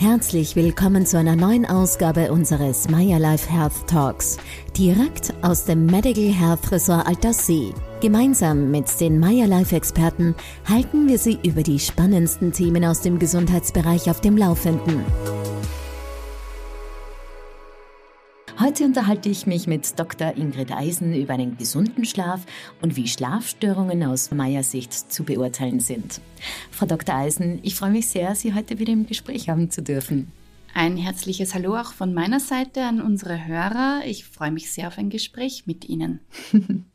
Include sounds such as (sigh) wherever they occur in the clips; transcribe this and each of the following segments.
Herzlich willkommen zu einer neuen Ausgabe unseres Maya Life Health Talks, direkt aus dem Medical Health Resort Alterssee. Gemeinsam mit den Maya Life Experten halten wir Sie über die spannendsten Themen aus dem Gesundheitsbereich auf dem Laufenden. Heute unterhalte ich mich mit Dr. Ingrid Eisen über einen gesunden Schlaf und wie Schlafstörungen aus meiner Sicht zu beurteilen sind. Frau Dr. Eisen, ich freue mich sehr, Sie heute wieder im Gespräch haben zu dürfen. Ein herzliches Hallo auch von meiner Seite an unsere Hörer. Ich freue mich sehr auf ein Gespräch mit Ihnen. (laughs)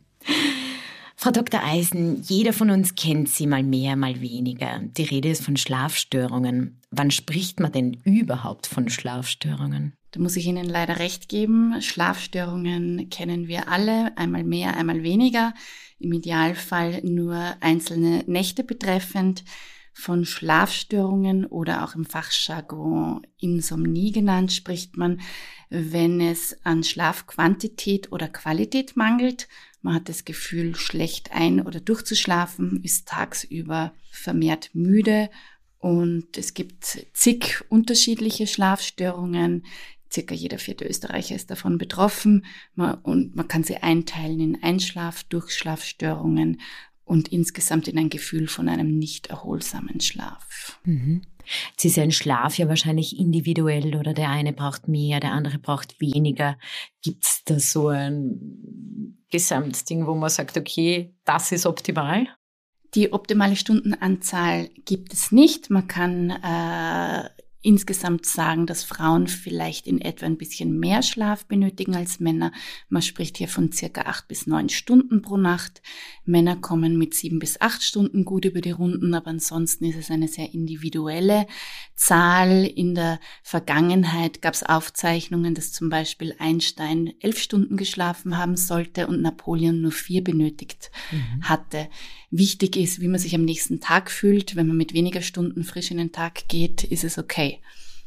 Frau Dr. Eisen, jeder von uns kennt sie mal mehr, mal weniger. Die Rede ist von Schlafstörungen. Wann spricht man denn überhaupt von Schlafstörungen? Da muss ich Ihnen leider recht geben. Schlafstörungen kennen wir alle, einmal mehr, einmal weniger. Im Idealfall nur einzelne Nächte betreffend. Von Schlafstörungen oder auch im Fachjargon Insomnie genannt spricht man, wenn es an Schlafquantität oder Qualität mangelt. Man hat das Gefühl, schlecht ein- oder durchzuschlafen, ist tagsüber vermehrt müde und es gibt zig unterschiedliche Schlafstörungen, circa jeder vierte Österreicher ist davon betroffen und man kann sie einteilen in Einschlaf, Durchschlafstörungen und insgesamt in ein Gefühl von einem nicht erholsamen Schlaf. Mhm. Jetzt ist ja ein Schlaf ja wahrscheinlich individuell oder der eine braucht mehr, der andere braucht weniger. Gibt es da so ein Gesamtding, wo man sagt, okay, das ist optimal? Die optimale Stundenanzahl gibt es nicht. Man kann äh, insgesamt sagen, dass Frauen vielleicht in etwa ein bisschen mehr Schlaf benötigen als Männer. Man spricht hier von circa acht bis neun Stunden pro Nacht. Männer kommen mit sieben bis acht Stunden gut über die Runden, aber ansonsten ist es eine sehr individuelle Zahl. In der Vergangenheit gab es Aufzeichnungen, dass zum Beispiel Einstein elf Stunden geschlafen haben sollte und Napoleon nur vier benötigt mhm. hatte wichtig ist, wie man sich am nächsten Tag fühlt. Wenn man mit weniger Stunden frisch in den Tag geht, ist es okay.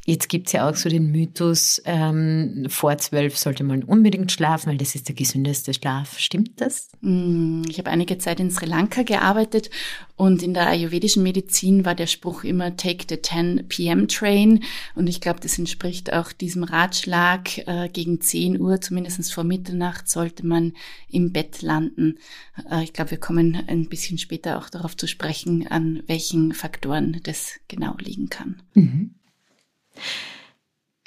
Jetzt gibt's ja auch so den Mythos, ähm, vor zwölf sollte man unbedingt schlafen, weil das ist der gesündeste Schlaf. Stimmt das? Mm, ich habe einige Zeit in Sri Lanka gearbeitet und in der ayurvedischen Medizin war der Spruch immer Take the 10 PM Train. Und ich glaube, das entspricht auch diesem Ratschlag, äh, gegen 10 Uhr, zumindest vor Mitternacht, sollte man im Bett landen. Äh, ich glaube, wir kommen ein bisschen später auch darauf zu sprechen, an welchen Faktoren das genau liegen kann. Mhm.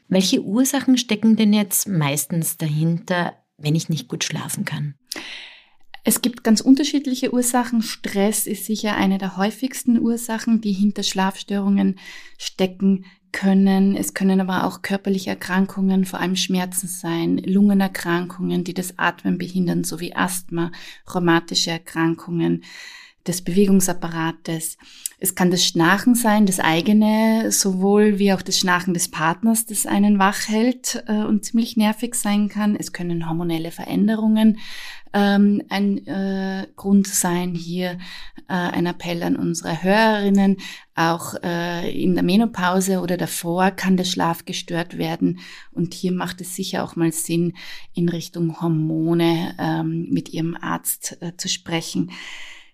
Welche Ursachen stecken denn jetzt meistens dahinter, wenn ich nicht gut schlafen kann? Es gibt ganz unterschiedliche Ursachen. Stress ist sicher eine der häufigsten Ursachen, die hinter Schlafstörungen stecken können. Es können aber auch körperliche Erkrankungen, vor allem Schmerzen sein, Lungenerkrankungen, die das Atmen behindern, sowie Asthma, rheumatische Erkrankungen des Bewegungsapparates. Es kann das Schnarchen sein, das eigene, sowohl wie auch das Schnarchen des Partners, das einen wach hält äh, und ziemlich nervig sein kann. Es können hormonelle Veränderungen ähm, ein äh, Grund sein. Hier äh, ein Appell an unsere Hörerinnen. Auch äh, in der Menopause oder davor kann der Schlaf gestört werden. Und hier macht es sicher auch mal Sinn, in Richtung Hormone ähm, mit ihrem Arzt äh, zu sprechen.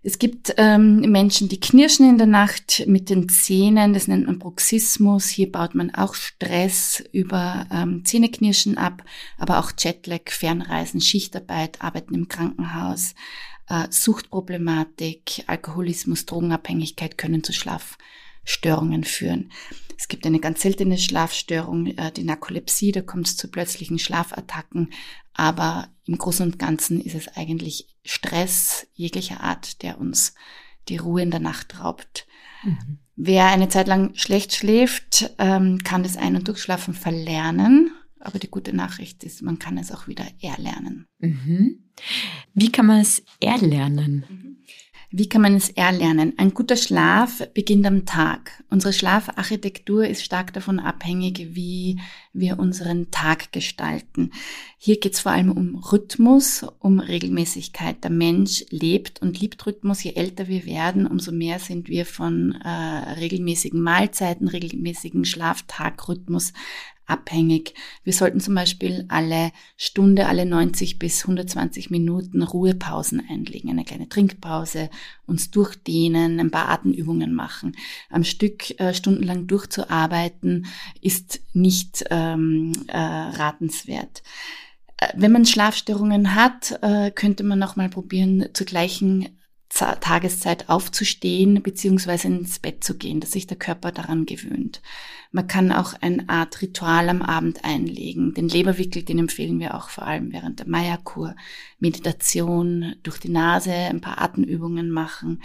Es gibt ähm, Menschen, die knirschen in der Nacht mit den Zähnen, das nennt man Bruxismus. Hier baut man auch Stress über ähm, Zähneknirschen ab, aber auch Jetlag, Fernreisen, Schichtarbeit, Arbeiten im Krankenhaus, äh, Suchtproblematik, Alkoholismus, Drogenabhängigkeit können zu Schlafstörungen führen. Es gibt eine ganz seltene Schlafstörung, äh, die Narkolepsie, da kommt es zu plötzlichen Schlafattacken, aber im Großen und Ganzen ist es eigentlich Stress jeglicher Art, der uns die Ruhe in der Nacht raubt. Mhm. Wer eine Zeit lang schlecht schläft, ähm, kann das Ein- und Durchschlafen verlernen. Aber die gute Nachricht ist, man kann es auch wieder erlernen. Mhm. Wie kann man es erlernen? Mhm. Wie kann man es erlernen? Ein guter Schlaf beginnt am Tag. Unsere Schlafarchitektur ist stark davon abhängig, wie wir unseren Tag gestalten. Hier geht es vor allem um Rhythmus, um Regelmäßigkeit. Der Mensch lebt und liebt Rhythmus. Je älter wir werden, umso mehr sind wir von äh, regelmäßigen Mahlzeiten, regelmäßigen Schlaftagrhythmus abhängig. Wir sollten zum Beispiel alle Stunde, alle 90 bis 120 Minuten Ruhepausen einlegen, eine kleine Trinkpause, uns durchdehnen, ein paar Atemübungen machen. Am Stück äh, stundenlang durchzuarbeiten ist nicht ähm, äh, ratenswert. Äh, wenn man Schlafstörungen hat, äh, könnte man noch mal probieren, zur gleichen Tageszeit aufzustehen bzw. ins Bett zu gehen, dass sich der Körper daran gewöhnt. Man kann auch eine Art Ritual am Abend einlegen. Den Leberwickel, den empfehlen wir auch vor allem während der Meierkur. Meditation durch die Nase, ein paar Atemübungen machen,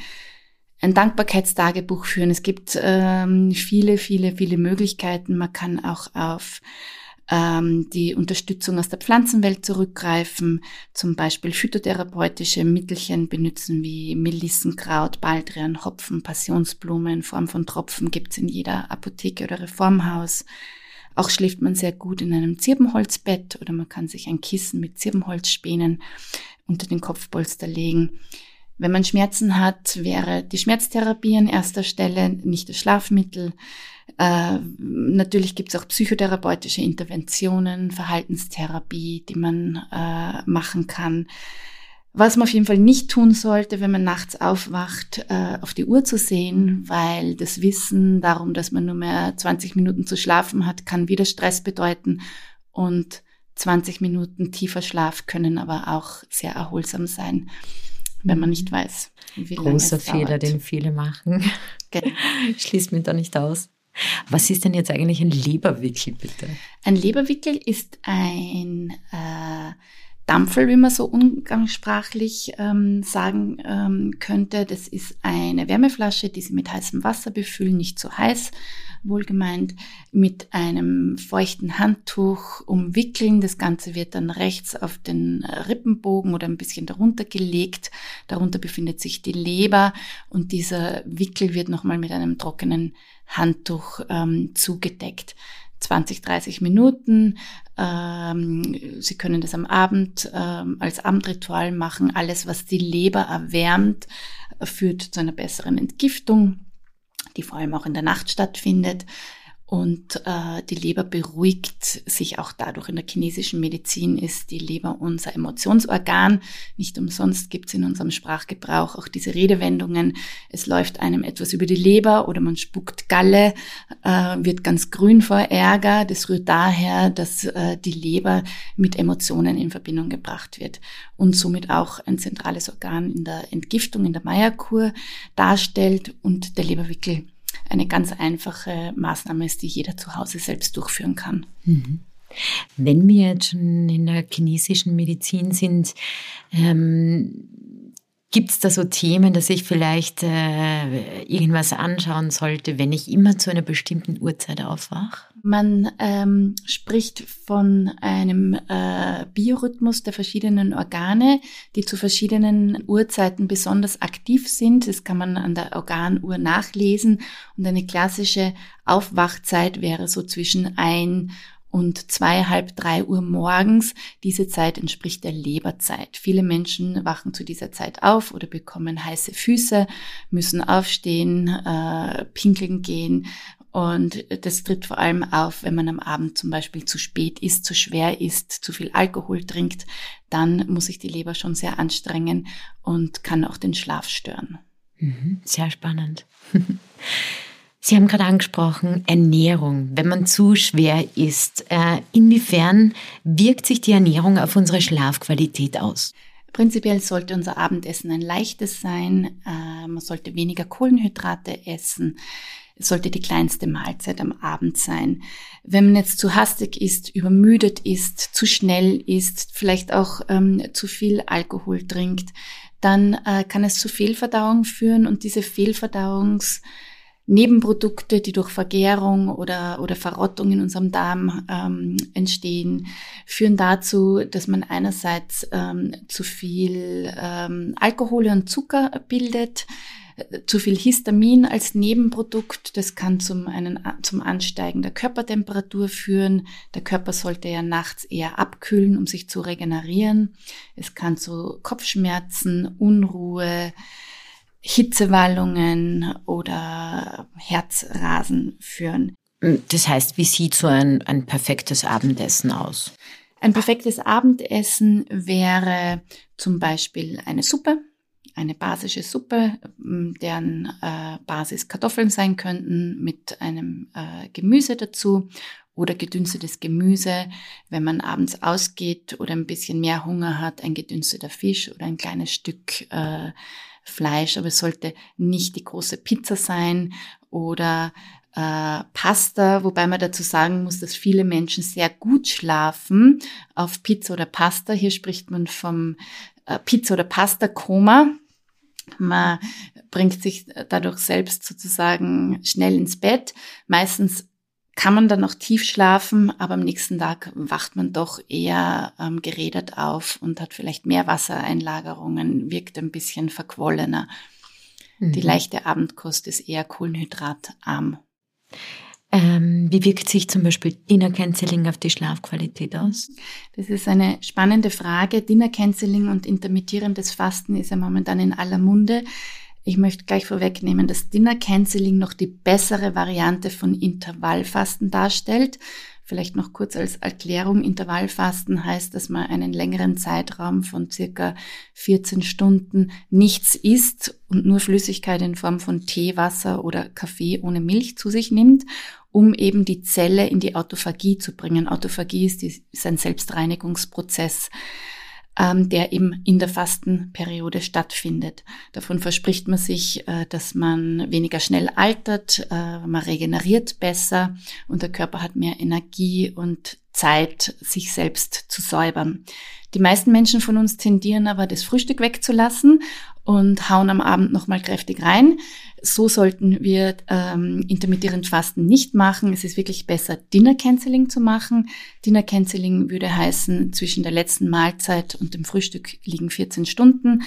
ein Dankbarkeitstagebuch führen. Es gibt ähm, viele, viele, viele Möglichkeiten. Man kann auch auf ähm, die Unterstützung aus der Pflanzenwelt zurückgreifen, zum Beispiel phytotherapeutische Mittelchen benutzen wie Melissenkraut, Baldrian, Hopfen, Passionsblume in Form von Tropfen gibt's in jeder Apotheke oder Reformhaus. Auch schläft man sehr gut in einem Zirbenholzbett oder man kann sich ein Kissen mit Zirbenholzspänen unter den Kopfpolster legen. Wenn man Schmerzen hat, wäre die Schmerztherapie an erster Stelle, nicht das Schlafmittel. Äh, natürlich gibt es auch psychotherapeutische Interventionen, Verhaltenstherapie, die man äh, machen kann. Was man auf jeden Fall nicht tun sollte, wenn man nachts aufwacht, äh, auf die Uhr zu sehen, weil das Wissen darum, dass man nur mehr 20 Minuten zu schlafen hat, kann wieder Stress bedeuten und 20 Minuten tiefer Schlaf können aber auch sehr erholsam sein, wenn man nicht weiß, wie lange Großer Fehler, den viele machen. Genau. (laughs) Schließt mich da nicht aus. Was ist denn jetzt eigentlich ein Leberwickel, bitte? Ein Leberwickel ist ein äh, Dampfel, wie man so umgangssprachlich ähm, sagen ähm, könnte. Das ist eine Wärmeflasche, die Sie mit heißem Wasser befüllen, nicht zu heiß, wohlgemeint, mit einem feuchten Handtuch umwickeln. Das Ganze wird dann rechts auf den Rippenbogen oder ein bisschen darunter gelegt. Darunter befindet sich die Leber und dieser Wickel wird nochmal mit einem trockenen Handtuch ähm, zugedeckt. 20, 30 Minuten. Ähm, Sie können das am Abend ähm, als Abendritual machen. Alles, was die Leber erwärmt, führt zu einer besseren Entgiftung, die vor allem auch in der Nacht stattfindet. Und äh, die Leber beruhigt sich auch dadurch. In der chinesischen Medizin ist die Leber unser Emotionsorgan. Nicht umsonst gibt es in unserem Sprachgebrauch auch diese Redewendungen. Es läuft einem etwas über die Leber oder man spuckt Galle, äh, wird ganz grün vor Ärger. Das rührt daher, dass äh, die Leber mit Emotionen in Verbindung gebracht wird und somit auch ein zentrales Organ in der Entgiftung, in der Meierkur darstellt und der Leberwickel eine ganz einfache Maßnahme ist, die jeder zu Hause selbst durchführen kann. Mhm. Wenn wir jetzt schon in der chinesischen Medizin sind, ähm, Gibt es da so Themen, dass ich vielleicht äh, irgendwas anschauen sollte, wenn ich immer zu einer bestimmten Uhrzeit aufwache? Man ähm, spricht von einem äh, Biorhythmus der verschiedenen Organe, die zu verschiedenen Uhrzeiten besonders aktiv sind. Das kann man an der Organuhr nachlesen. Und eine klassische Aufwachzeit wäre so zwischen ein und zwei, halb drei Uhr morgens. Diese Zeit entspricht der Leberzeit. Viele Menschen wachen zu dieser Zeit auf oder bekommen heiße Füße, müssen aufstehen, äh, pinkeln gehen. Und das tritt vor allem auf, wenn man am Abend zum Beispiel zu spät ist, zu schwer ist, zu viel Alkohol trinkt. Dann muss sich die Leber schon sehr anstrengen und kann auch den Schlaf stören. Mhm, sehr spannend. (laughs) Sie haben gerade angesprochen, Ernährung, wenn man zu schwer isst. Äh, inwiefern wirkt sich die Ernährung auf unsere Schlafqualität aus? Prinzipiell sollte unser Abendessen ein leichtes sein. Äh, man sollte weniger Kohlenhydrate essen. Es sollte die kleinste Mahlzeit am Abend sein. Wenn man jetzt zu hastig ist, übermüdet ist, zu schnell ist, vielleicht auch ähm, zu viel Alkohol trinkt, dann äh, kann es zu Fehlverdauung führen und diese Fehlverdauungs Nebenprodukte, die durch Vergärung oder, oder Verrottung in unserem Darm ähm, entstehen, führen dazu, dass man einerseits ähm, zu viel ähm, Alkohol und Zucker bildet, äh, zu viel Histamin als Nebenprodukt. Das kann zum, einen, zum Ansteigen der Körpertemperatur führen. Der Körper sollte ja nachts eher abkühlen, um sich zu regenerieren. Es kann zu Kopfschmerzen, Unruhe, Hitzewallungen oder Herzrasen führen. Das heißt, wie sieht so ein, ein perfektes Abendessen aus? Ein perfektes Abendessen wäre zum Beispiel eine Suppe, eine basische Suppe, deren äh, Basis Kartoffeln sein könnten, mit einem äh, Gemüse dazu oder gedünstetes Gemüse. Wenn man abends ausgeht oder ein bisschen mehr Hunger hat, ein gedünsteter Fisch oder ein kleines Stück äh, Fleisch, aber es sollte nicht die große Pizza sein oder äh, Pasta, wobei man dazu sagen muss, dass viele Menschen sehr gut schlafen auf Pizza oder Pasta. Hier spricht man vom äh, Pizza- oder Pasta-Koma. Man bringt sich dadurch selbst sozusagen schnell ins Bett. Meistens kann man dann noch tief schlafen, aber am nächsten Tag wacht man doch eher ähm, geredet auf und hat vielleicht mehr Wassereinlagerungen, wirkt ein bisschen verquollener. Mhm. Die leichte Abendkost ist eher kohlenhydratarm. Ähm, wie wirkt sich zum Beispiel Dinner Canceling auf die Schlafqualität aus? Das ist eine spannende Frage. Dinner Canceling und intermittierendes Fasten ist ja momentan in aller Munde. Ich möchte gleich vorwegnehmen, dass Dinner Canceling noch die bessere Variante von Intervallfasten darstellt. Vielleicht noch kurz als Erklärung. Intervallfasten heißt, dass man einen längeren Zeitraum von circa 14 Stunden nichts isst und nur Flüssigkeit in Form von Tee, Wasser oder Kaffee ohne Milch zu sich nimmt, um eben die Zelle in die Autophagie zu bringen. Autophagie ist, die, ist ein Selbstreinigungsprozess ähm, der eben in der Fastenperiode stattfindet. Davon verspricht man sich, äh, dass man weniger schnell altert, äh, man regeneriert besser und der Körper hat mehr Energie und Zeit, sich selbst zu säubern. Die meisten Menschen von uns tendieren aber, das Frühstück wegzulassen und hauen am Abend nochmal kräftig rein. So sollten wir ähm, intermittierend Fasten nicht machen. Es ist wirklich besser, Dinner Canceling zu machen. Dinner Canceling würde heißen, zwischen der letzten Mahlzeit und dem Frühstück liegen 14 Stunden.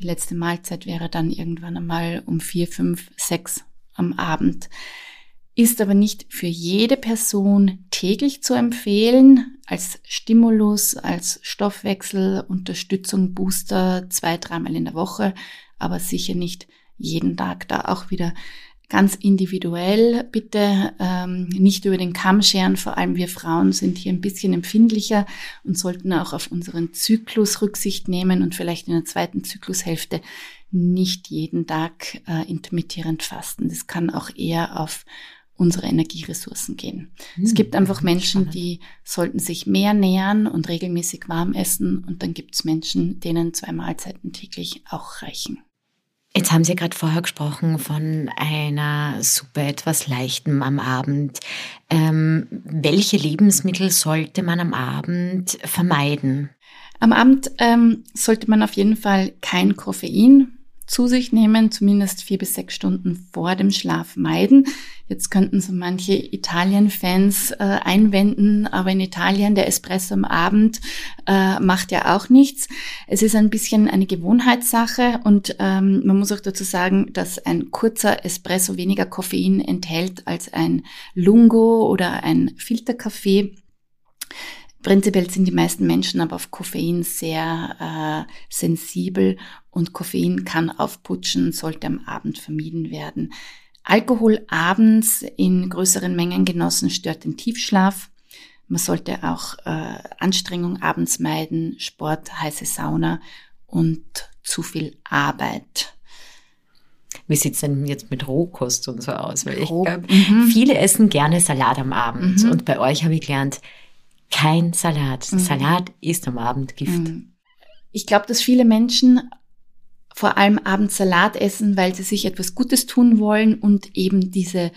Die letzte Mahlzeit wäre dann irgendwann einmal um vier, fünf, sechs am Abend. Ist aber nicht für jede Person täglich zu empfehlen. Als Stimulus, als Stoffwechsel, Unterstützung, Booster zwei, dreimal in der Woche, aber sicher nicht jeden Tag da auch wieder ganz individuell. Bitte ähm, nicht über den Kamm scheren. Vor allem wir Frauen sind hier ein bisschen empfindlicher und sollten auch auf unseren Zyklus Rücksicht nehmen und vielleicht in der zweiten Zyklushälfte nicht jeden Tag äh, intermittierend fasten. Das kann auch eher auf unsere Energieressourcen gehen. Hm, es gibt einfach Menschen, spannend. die sollten sich mehr nähern und regelmäßig warm essen und dann gibt es Menschen, denen zwei Mahlzeiten täglich auch reichen. Jetzt haben Sie gerade vorher gesprochen von einer Suppe etwas Leichtem am Abend. Ähm, welche Lebensmittel sollte man am Abend vermeiden? Am Abend ähm, sollte man auf jeden Fall kein Koffein zu sich nehmen, zumindest vier bis sechs Stunden vor dem Schlaf meiden. Jetzt könnten so manche Italien-Fans äh, einwenden, aber in Italien der Espresso am Abend äh, macht ja auch nichts. Es ist ein bisschen eine Gewohnheitssache und ähm, man muss auch dazu sagen, dass ein kurzer Espresso weniger Koffein enthält als ein Lungo oder ein Filterkaffee. Prinzipiell sind die meisten Menschen aber auf Koffein sehr äh, sensibel und Koffein kann aufputschen, sollte am Abend vermieden werden. Alkohol abends in größeren Mengen genossen stört den Tiefschlaf. Man sollte auch äh, Anstrengung abends meiden, Sport, heiße Sauna und zu viel Arbeit. Wie sieht's denn jetzt mit Rohkost und so aus? Weil ich glaube, mhm. viele essen gerne Salat am Abend. Mhm. Und bei euch habe ich gelernt, kein Salat. Mhm. Salat ist am Abend Gift. Mhm. Ich glaube, dass viele Menschen vor allem abends Salat essen, weil sie sich etwas Gutes tun wollen und eben diese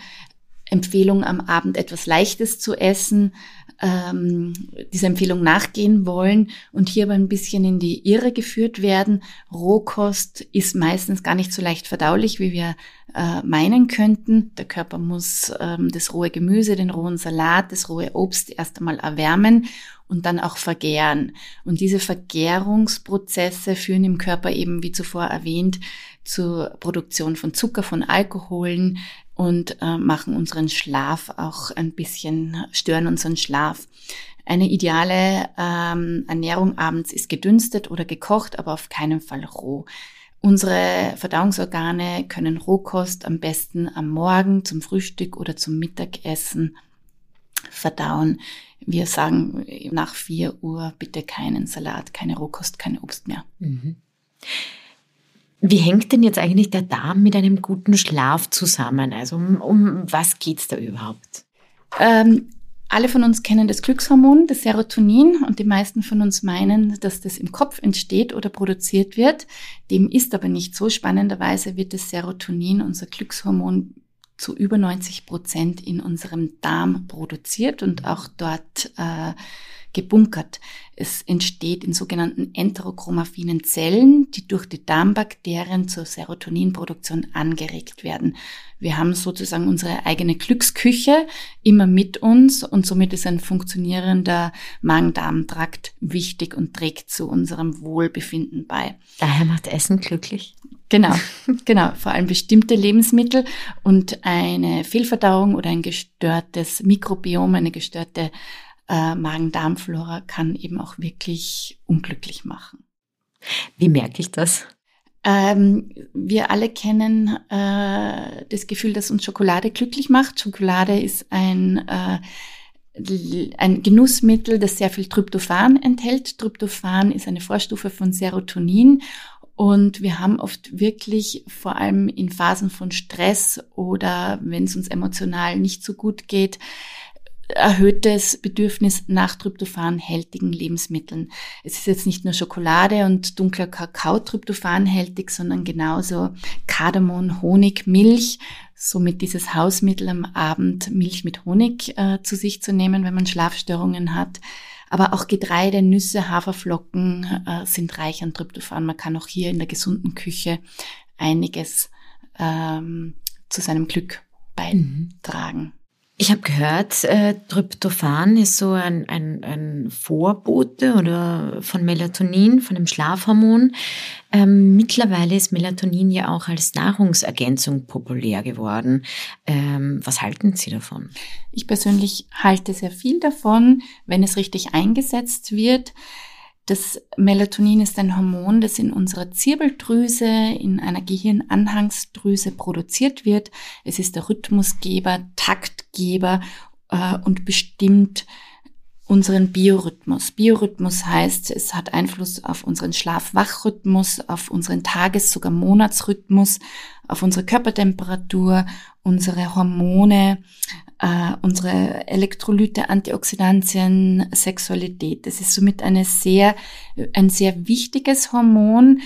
Empfehlung am Abend etwas Leichtes zu essen, ähm, dieser Empfehlung nachgehen wollen und hier aber ein bisschen in die Irre geführt werden. Rohkost ist meistens gar nicht so leicht verdaulich, wie wir äh, meinen könnten. Der Körper muss ähm, das rohe Gemüse, den rohen Salat, das rohe Obst erst einmal erwärmen und dann auch vergären. Und diese Vergärungsprozesse führen im Körper eben, wie zuvor erwähnt, zur Produktion von Zucker, von Alkoholen, und äh, machen unseren Schlaf auch ein bisschen, stören unseren Schlaf. Eine ideale ähm, Ernährung abends ist gedünstet oder gekocht, aber auf keinen Fall roh. Unsere Verdauungsorgane können Rohkost am besten am Morgen zum Frühstück oder zum Mittagessen verdauen. Wir sagen nach vier Uhr bitte keinen Salat, keine Rohkost, kein Obst mehr. Mhm. Wie hängt denn jetzt eigentlich der Darm mit einem guten Schlaf zusammen? Also um, um was geht's da überhaupt? Ähm, alle von uns kennen das Glückshormon, das Serotonin, und die meisten von uns meinen, dass das im Kopf entsteht oder produziert wird. Dem ist aber nicht so. Spannenderweise wird das Serotonin, unser Glückshormon, zu über 90 Prozent in unserem Darm produziert und auch dort äh, gebunkert. Es entsteht in sogenannten enterochromaffinen Zellen, die durch die Darmbakterien zur Serotoninproduktion angeregt werden. Wir haben sozusagen unsere eigene Glücksküche immer mit uns und somit ist ein funktionierender Magen-Darm-Trakt wichtig und trägt zu unserem Wohlbefinden bei. Daher macht Essen glücklich. Genau, (laughs) genau. Vor allem bestimmte Lebensmittel und eine Fehlverdauung oder ein gestörtes Mikrobiom, eine gestörte äh, Magen-Darm-Flora kann eben auch wirklich unglücklich machen. Wie merke ich das? Ähm, wir alle kennen äh, das Gefühl, dass uns Schokolade glücklich macht. Schokolade ist ein äh, ein Genussmittel, das sehr viel Tryptophan enthält. Tryptophan ist eine Vorstufe von Serotonin und wir haben oft wirklich, vor allem in Phasen von Stress oder wenn es uns emotional nicht so gut geht, erhöhtes Bedürfnis nach tryptophanhältigen Lebensmitteln. Es ist jetzt nicht nur Schokolade und dunkler Kakao tryptophanhältig, sondern genauso Kardamom, Honig, Milch, somit dieses Hausmittel am Abend Milch mit Honig äh, zu sich zu nehmen, wenn man Schlafstörungen hat. Aber auch Getreide, Nüsse, Haferflocken äh, sind reich an Tryptophan. Man kann auch hier in der gesunden Küche einiges ähm, zu seinem Glück beitragen. Mhm. Ich habe gehört, äh, Tryptophan ist so ein, ein, ein Vorbote oder von Melatonin, von dem Schlafhormon. Ähm, mittlerweile ist Melatonin ja auch als Nahrungsergänzung populär geworden. Ähm, was halten Sie davon? Ich persönlich halte sehr viel davon, wenn es richtig eingesetzt wird. Das Melatonin ist ein Hormon, das in unserer Zirbeldrüse, in einer Gehirnanhangsdrüse produziert wird. Es ist der Rhythmusgeber, Taktgeber äh, und bestimmt unseren Biorhythmus. Biorhythmus heißt, es hat Einfluss auf unseren Schlaf-Wach-Rhythmus, auf unseren Tages-, sogar Monatsrhythmus, auf unsere Körpertemperatur, unsere Hormone, äh, unsere Elektrolyte, Antioxidantien, Sexualität. Das ist somit eine sehr, ein sehr wichtiges Hormon.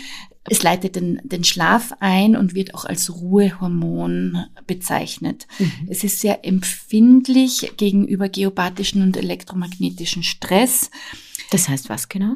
Es leitet den, den Schlaf ein und wird auch als Ruhehormon bezeichnet. Mhm. Es ist sehr empfindlich gegenüber geopathischen und elektromagnetischen Stress. Das heißt was genau?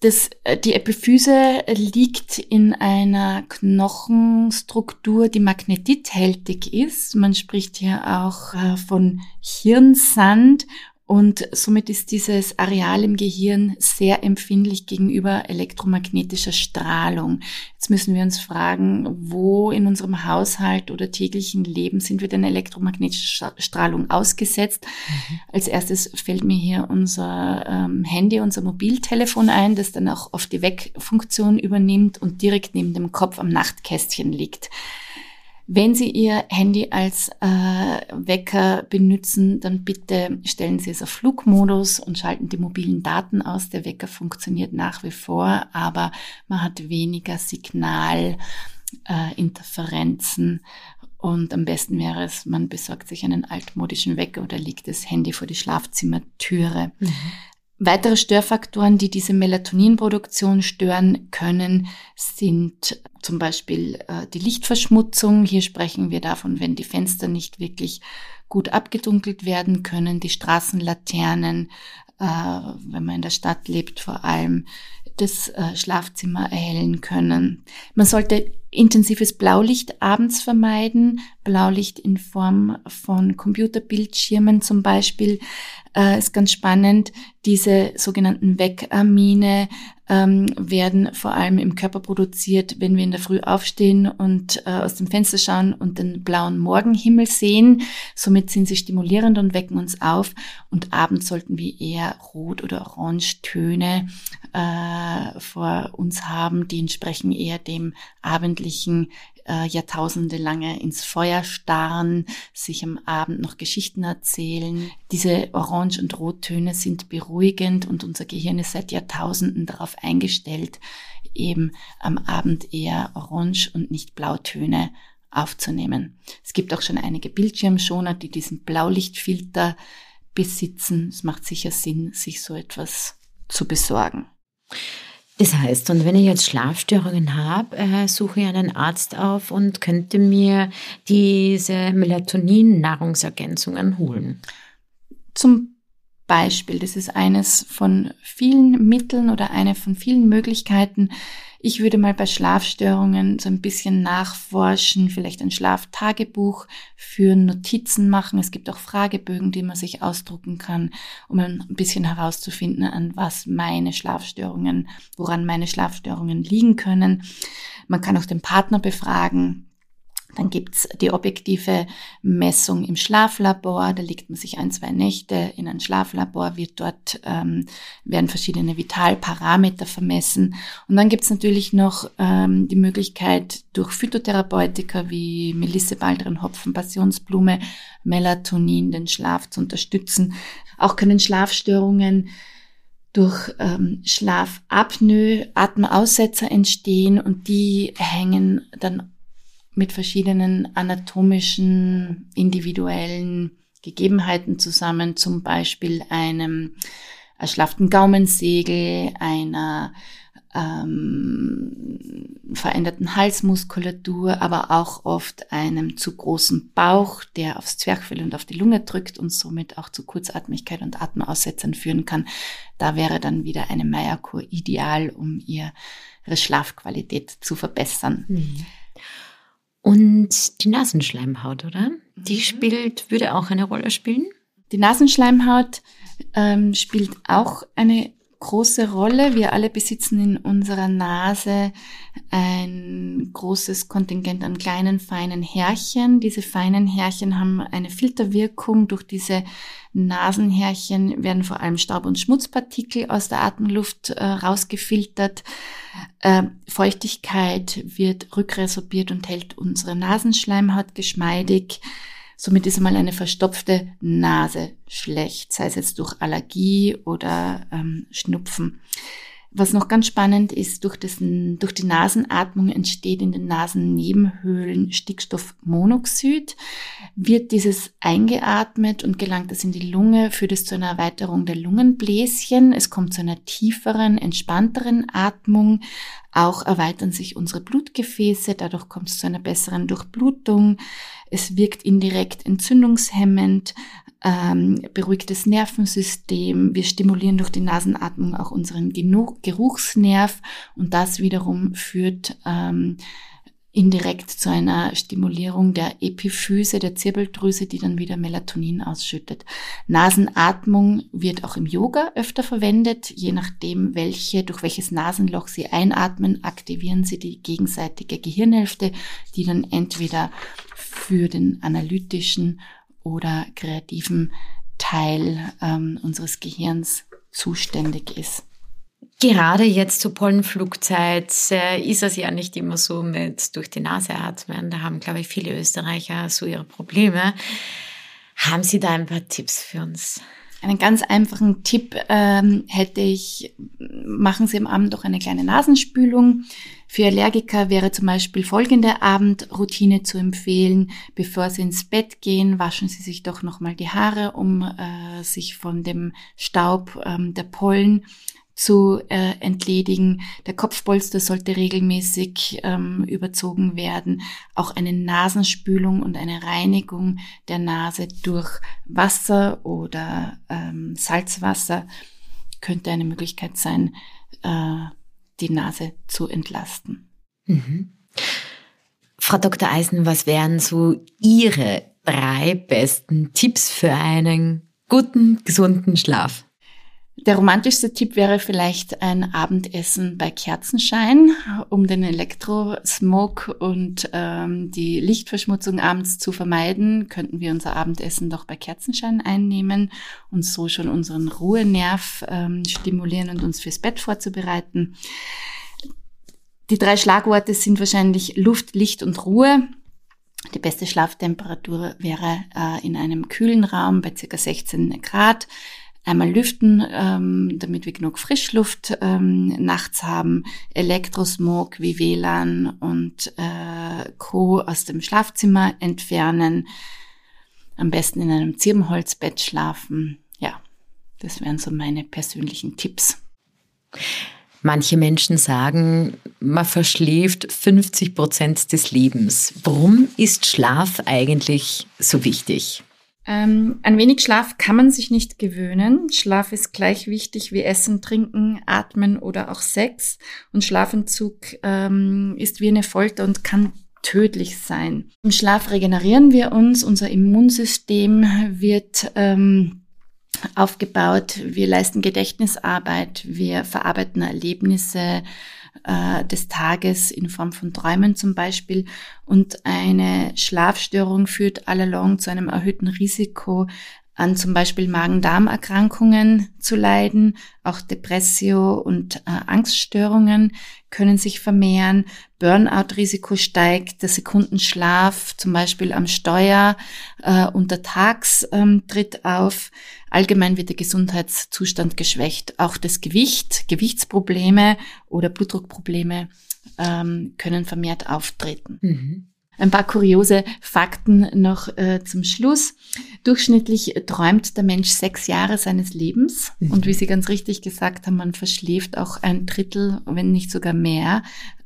Das, äh, die Epiphyse liegt in einer Knochenstruktur, die magnetithältig ist. Man spricht hier auch äh, von Hirnsand und somit ist dieses Areal im Gehirn sehr empfindlich gegenüber elektromagnetischer Strahlung. Jetzt müssen wir uns fragen, wo in unserem Haushalt oder täglichen Leben sind wir denn elektromagnetischer Strahlung ausgesetzt? Mhm. Als erstes fällt mir hier unser ähm, Handy, unser Mobiltelefon ein, das dann auch oft die Weckfunktion übernimmt und direkt neben dem Kopf am Nachtkästchen liegt. Wenn Sie Ihr Handy als äh, Wecker benutzen, dann bitte stellen Sie es auf Flugmodus und schalten die mobilen Daten aus. Der Wecker funktioniert nach wie vor, aber man hat weniger Signalinterferenzen. Äh, und am besten wäre es, man besorgt sich einen altmodischen Wecker oder legt das Handy vor die Schlafzimmertüre. Mhm. Weitere Störfaktoren, die diese Melatoninproduktion stören können, sind zum Beispiel äh, die Lichtverschmutzung. Hier sprechen wir davon, wenn die Fenster nicht wirklich gut abgedunkelt werden können, die Straßenlaternen, äh, wenn man in der Stadt lebt, vor allem das äh, Schlafzimmer erhellen können. Man sollte intensives Blaulicht abends vermeiden. Blaulicht in Form von Computerbildschirmen zum Beispiel äh, ist ganz spannend. Diese sogenannten Weckamine ähm, werden vor allem im Körper produziert, wenn wir in der Früh aufstehen und äh, aus dem Fenster schauen und den blauen Morgenhimmel sehen. Somit sind sie stimulierend und wecken uns auf. Und abends sollten wir eher Rot- oder Orangetöne äh, vor uns haben. Die entsprechen eher dem abendlichen äh, jahrtausendelange ins Feuer starren, sich am Abend noch Geschichten erzählen. Diese Orange- und Rottöne sind beruhigend und unser Gehirn ist seit Jahrtausenden darauf eingestellt, eben am Abend eher Orange und nicht Blautöne aufzunehmen. Es gibt auch schon einige Bildschirmschoner, die diesen Blaulichtfilter besitzen. Es macht sicher Sinn, sich so etwas zu besorgen. Das heißt, und wenn ich jetzt Schlafstörungen habe, äh, suche ich einen Arzt auf und könnte mir diese Melatonin-Nahrungsergänzungen holen. Zum Beispiel, das ist eines von vielen Mitteln oder eine von vielen Möglichkeiten, ich würde mal bei Schlafstörungen so ein bisschen nachforschen, vielleicht ein Schlaftagebuch führen, Notizen machen. Es gibt auch Fragebögen, die man sich ausdrucken kann, um ein bisschen herauszufinden, an was meine Schlafstörungen, woran meine Schlafstörungen liegen können. Man kann auch den Partner befragen, dann gibt's die objektive Messung im Schlaflabor. Da legt man sich ein, zwei Nächte in ein Schlaflabor, wird dort ähm, werden verschiedene Vitalparameter vermessen. Und dann gibt's natürlich noch ähm, die Möglichkeit, durch Phytotherapeutika wie Melisse, Baldrin, Hopfen, Passionsblume, Melatonin den Schlaf zu unterstützen. Auch können Schlafstörungen durch ähm, Schlafapnoe, Atemaussetzer entstehen und die hängen dann mit verschiedenen anatomischen, individuellen Gegebenheiten zusammen, zum Beispiel einem erschlafften Gaumensegel, einer ähm, veränderten Halsmuskulatur, aber auch oft einem zu großen Bauch, der aufs Zwerchfell und auf die Lunge drückt und somit auch zu Kurzatmigkeit und Atemaussetzern führen kann. Da wäre dann wieder eine Meierkur ideal, um ihre Schlafqualität zu verbessern. Mhm. Und die Nasenschleimhaut, oder? Die mhm. spielt, würde auch eine Rolle spielen? Die Nasenschleimhaut ähm, spielt auch eine große Rolle. Wir alle besitzen in unserer Nase ein großes Kontingent an kleinen, feinen Härchen. Diese feinen Härchen haben eine Filterwirkung. Durch diese Nasenhärchen werden vor allem Staub- und Schmutzpartikel aus der Atemluft äh, rausgefiltert. Äh, Feuchtigkeit wird rückresorbiert und hält unsere Nasenschleimhaut geschmeidig. Somit ist einmal eine verstopfte Nase schlecht, sei es jetzt durch Allergie oder ähm, Schnupfen. Was noch ganz spannend ist, durch, das, durch die Nasenatmung entsteht in den Nasennebenhöhlen Stickstoffmonoxid. Wird dieses eingeatmet und gelangt es in die Lunge, führt es zu einer Erweiterung der Lungenbläschen. Es kommt zu einer tieferen, entspannteren Atmung. Auch erweitern sich unsere Blutgefäße, dadurch kommt es zu einer besseren Durchblutung. Es wirkt indirekt entzündungshemmend, ähm, beruhigt das Nervensystem. Wir stimulieren durch die Nasenatmung auch unseren Geruchsnerv und das wiederum führt ähm, indirekt zu einer Stimulierung der Epiphyse, der Zirbeldrüse, die dann wieder Melatonin ausschüttet. Nasenatmung wird auch im Yoga öfter verwendet. Je nachdem, welche, durch welches Nasenloch Sie einatmen, aktivieren Sie die gegenseitige Gehirnhälfte, die dann entweder für den analytischen oder kreativen Teil ähm, unseres Gehirns zuständig ist. Gerade jetzt zur Pollenflugzeit äh, ist es ja nicht immer so mit durch die Nase atmen. Da haben, glaube ich, viele Österreicher so ihre Probleme. Haben Sie da ein paar Tipps für uns? Einen ganz einfachen Tipp ähm, hätte ich, machen Sie am Abend doch eine kleine Nasenspülung. Für Allergiker wäre zum Beispiel folgende Abendroutine zu empfehlen. Bevor Sie ins Bett gehen, waschen Sie sich doch nochmal die Haare, um äh, sich von dem Staub ähm, der Pollen zu äh, entledigen. Der Kopfpolster sollte regelmäßig ähm, überzogen werden. Auch eine Nasenspülung und eine Reinigung der Nase durch Wasser oder ähm, Salzwasser könnte eine Möglichkeit sein, äh, die Nase zu entlasten. Mhm. Frau Dr. Eisen, was wären so Ihre drei besten Tipps für einen guten, gesunden Schlaf? Der romantischste Tipp wäre vielleicht ein Abendessen bei Kerzenschein, um den Elektrosmog und ähm, die Lichtverschmutzung abends zu vermeiden, könnten wir unser Abendessen doch bei Kerzenschein einnehmen und so schon unseren Ruhenerv ähm, stimulieren und uns fürs Bett vorzubereiten. Die drei Schlagworte sind wahrscheinlich Luft, Licht und Ruhe. Die beste Schlaftemperatur wäre äh, in einem kühlen Raum bei circa 16 Grad einmal lüften, ähm, damit wir genug Frischluft ähm, nachts haben, Elektrosmog wie WLAN und äh, Co. aus dem Schlafzimmer entfernen, am besten in einem Zirbenholzbett schlafen. Ja, das wären so meine persönlichen Tipps. Manche Menschen sagen, man verschläft 50 Prozent des Lebens. Warum ist Schlaf eigentlich so wichtig? Ähm, ein wenig Schlaf kann man sich nicht gewöhnen. Schlaf ist gleich wichtig wie Essen, Trinken, Atmen oder auch Sex. Und Schlafentzug ähm, ist wie eine Folter und kann tödlich sein. Im Schlaf regenerieren wir uns, unser Immunsystem wird ähm, aufgebaut, wir leisten Gedächtnisarbeit, wir verarbeiten Erlebnisse, äh, des Tages in Form von Träumen zum Beispiel. Und eine Schlafstörung führt allalong zu einem erhöhten Risiko, an zum Beispiel Magen-Darm-Erkrankungen zu leiden. Auch Depressio und äh, Angststörungen können sich vermehren. Burnout-Risiko steigt, der Sekundenschlaf zum Beispiel am Steuer äh, untertags ähm, tritt auf. Allgemein wird der Gesundheitszustand geschwächt. Auch das Gewicht, Gewichtsprobleme oder Blutdruckprobleme ähm, können vermehrt auftreten. Mhm. Ein paar kuriose Fakten noch äh, zum Schluss. Durchschnittlich träumt der Mensch sechs Jahre seines Lebens. Mhm. Und wie Sie ganz richtig gesagt haben, man verschläft auch ein Drittel, wenn nicht sogar mehr.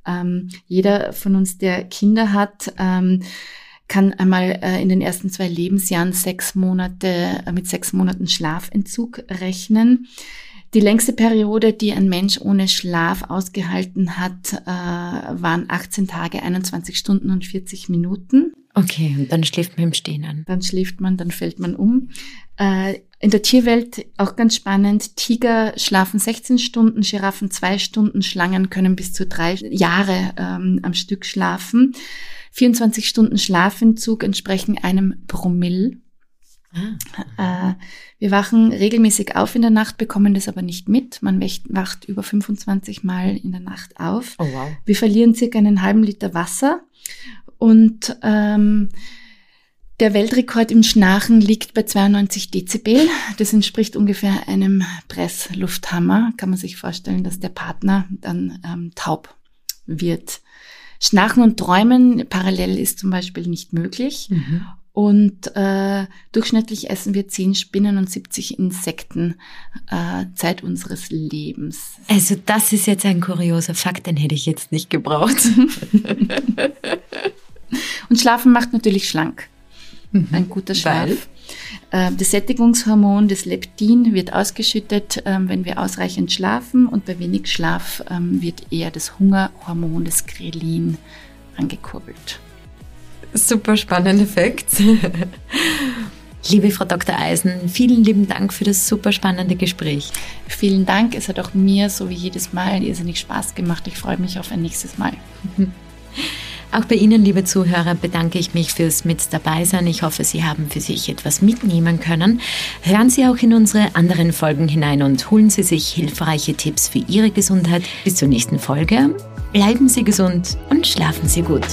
Ähm, jeder von uns, der Kinder hat, ähm, kann einmal äh, in den ersten zwei Lebensjahren sechs Monate äh, mit sechs Monaten Schlafentzug rechnen. Die längste Periode, die ein Mensch ohne Schlaf ausgehalten hat, äh, waren 18 Tage, 21 Stunden und 40 Minuten. Okay, und dann schläft man im Stehen an. Dann schläft man, dann fällt man um. Äh, in der Tierwelt auch ganz spannend. Tiger schlafen 16 Stunden, Giraffen zwei Stunden, Schlangen können bis zu drei Jahre ähm, am Stück schlafen. 24 Stunden Schlafentzug entsprechen einem Promille. Ah. Äh, wir wachen regelmäßig auf in der Nacht, bekommen das aber nicht mit. Man wacht über 25 Mal in der Nacht auf. Oh, wow. Wir verlieren circa einen halben Liter Wasser und ähm, der Weltrekord im Schnarchen liegt bei 92 Dezibel. Das entspricht ungefähr einem Presslufthammer. Kann man sich vorstellen, dass der Partner dann ähm, taub wird. Schnarchen und Träumen parallel ist zum Beispiel nicht möglich. Mhm. Und äh, durchschnittlich essen wir 10 Spinnen und 70 Insekten äh, Zeit unseres Lebens. Also das ist jetzt ein kurioser Fakt, den hätte ich jetzt nicht gebraucht. (laughs) und Schlafen macht natürlich schlank. Mhm. Ein guter Schlaf. Weil? Äh, das Sättigungshormon, das Leptin, wird ausgeschüttet, ähm, wenn wir ausreichend schlafen und bei wenig Schlaf ähm, wird eher das Hungerhormon, das Grelin, angekurbelt. Super spannende Facts. (laughs) Liebe Frau Dr. Eisen, vielen lieben Dank für das super spannende Gespräch. Vielen Dank. Es hat auch mir, so wie jedes Mal, irrsinnig Spaß gemacht. Ich freue mich auf ein nächstes Mal. (laughs) Auch bei Ihnen, liebe Zuhörer, bedanke ich mich fürs Mit dabei sein. Ich hoffe, Sie haben für sich etwas mitnehmen können. Hören Sie auch in unsere anderen Folgen hinein und holen Sie sich hilfreiche Tipps für Ihre Gesundheit. Bis zur nächsten Folge. Bleiben Sie gesund und schlafen Sie gut.